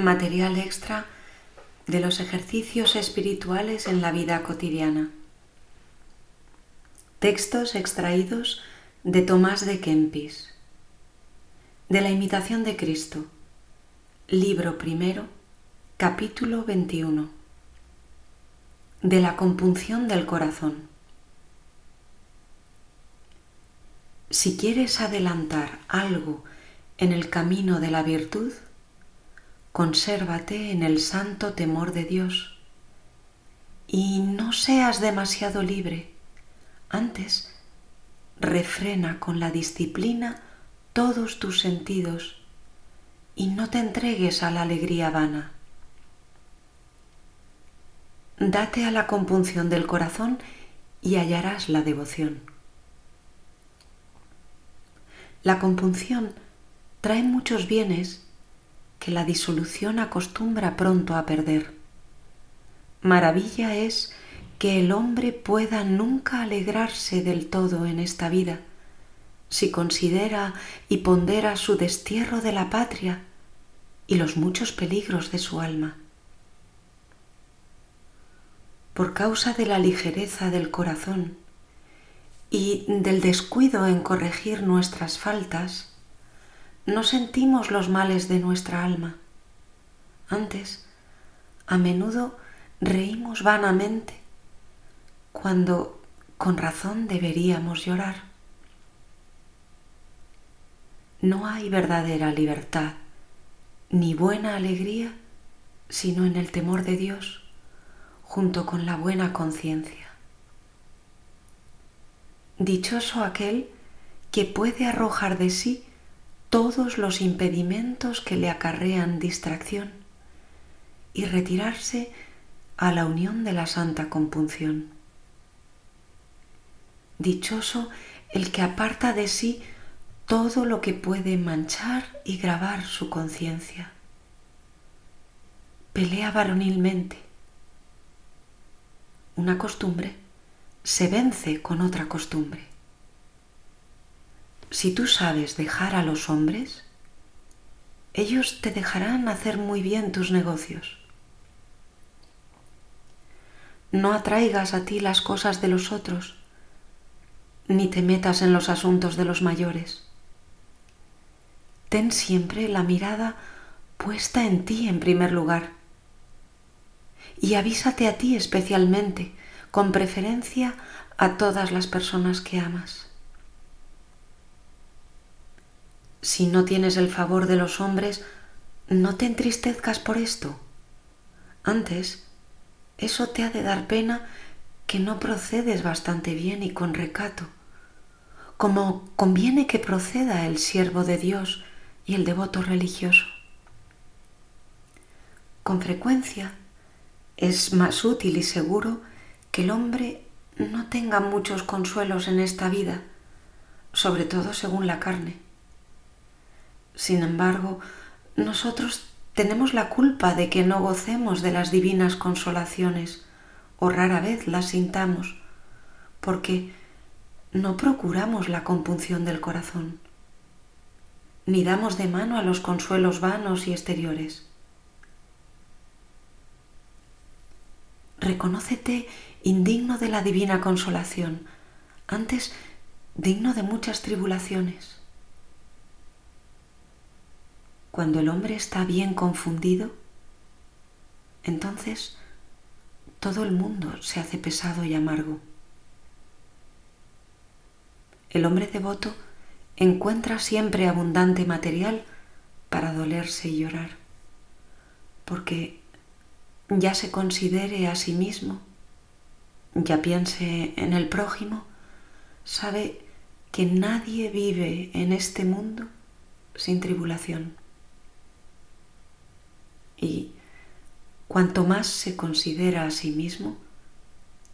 material extra de los ejercicios espirituales en la vida cotidiana. Textos extraídos de Tomás de Kempis. De la imitación de Cristo. Libro primero, capítulo 21. De la compunción del corazón. Si quieres adelantar algo en el camino de la virtud, consérvate en el santo temor de Dios y no seas demasiado libre. Antes, refrena con la disciplina todos tus sentidos y no te entregues a la alegría vana. Date a la compunción del corazón y hallarás la devoción. La compunción trae muchos bienes que la disolución acostumbra pronto a perder. Maravilla es que el hombre pueda nunca alegrarse del todo en esta vida, si considera y pondera su destierro de la patria y los muchos peligros de su alma. Por causa de la ligereza del corazón, y del descuido en corregir nuestras faltas, no sentimos los males de nuestra alma. Antes, a menudo reímos vanamente cuando con razón deberíamos llorar. No hay verdadera libertad ni buena alegría sino en el temor de Dios junto con la buena conciencia. Dichoso aquel que puede arrojar de sí todos los impedimentos que le acarrean distracción y retirarse a la unión de la santa compunción. Dichoso el que aparta de sí todo lo que puede manchar y grabar su conciencia. Pelea varonilmente. Una costumbre se vence con otra costumbre. Si tú sabes dejar a los hombres, ellos te dejarán hacer muy bien tus negocios. No atraigas a ti las cosas de los otros, ni te metas en los asuntos de los mayores. Ten siempre la mirada puesta en ti en primer lugar y avísate a ti especialmente con preferencia a todas las personas que amas. Si no tienes el favor de los hombres, no te entristezcas por esto. Antes, eso te ha de dar pena que no procedes bastante bien y con recato, como conviene que proceda el siervo de Dios y el devoto religioso. Con frecuencia es más útil y seguro que el hombre no tenga muchos consuelos en esta vida, sobre todo según la carne. Sin embargo, nosotros tenemos la culpa de que no gocemos de las divinas consolaciones o rara vez las sintamos, porque no procuramos la compunción del corazón, ni damos de mano a los consuelos vanos y exteriores. Reconócete indigno de la divina consolación, antes digno de muchas tribulaciones. Cuando el hombre está bien confundido, entonces todo el mundo se hace pesado y amargo. El hombre devoto encuentra siempre abundante material para dolerse y llorar, porque ya se considere a sí mismo ya piense en el prójimo, sabe que nadie vive en este mundo sin tribulación. Y cuanto más se considera a sí mismo,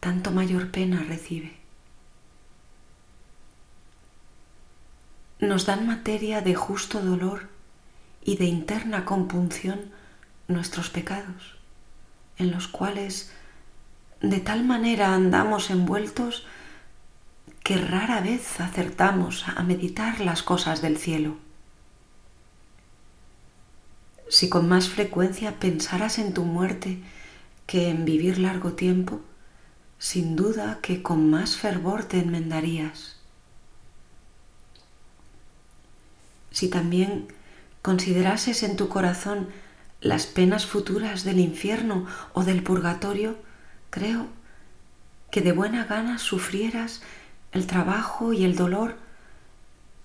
tanto mayor pena recibe. Nos dan materia de justo dolor y de interna compunción nuestros pecados, en los cuales de tal manera andamos envueltos que rara vez acertamos a meditar las cosas del cielo. Si con más frecuencia pensaras en tu muerte que en vivir largo tiempo, sin duda que con más fervor te enmendarías. Si también considerases en tu corazón las penas futuras del infierno o del purgatorio, creo que de buena gana sufrieras el trabajo y el dolor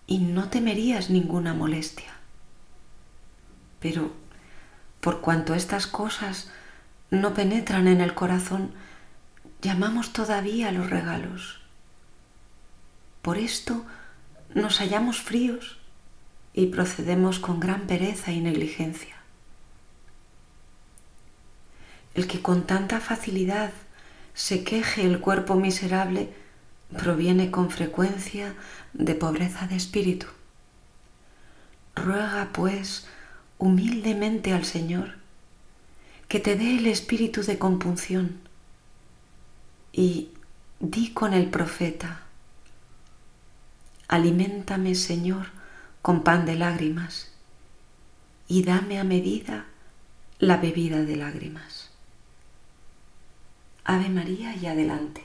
y no temerías ninguna molestia. Pero por cuanto estas cosas no penetran en el corazón, llamamos todavía los regalos. Por esto nos hallamos fríos y procedemos con gran pereza y negligencia. El que con tanta facilidad se queje el cuerpo miserable proviene con frecuencia de pobreza de espíritu. Ruega, pues, humildemente al Señor que te dé el espíritu de compunción y di con el profeta, aliméntame, Señor, con pan de lágrimas y dame a medida la bebida de lágrimas. Ave María y adelante.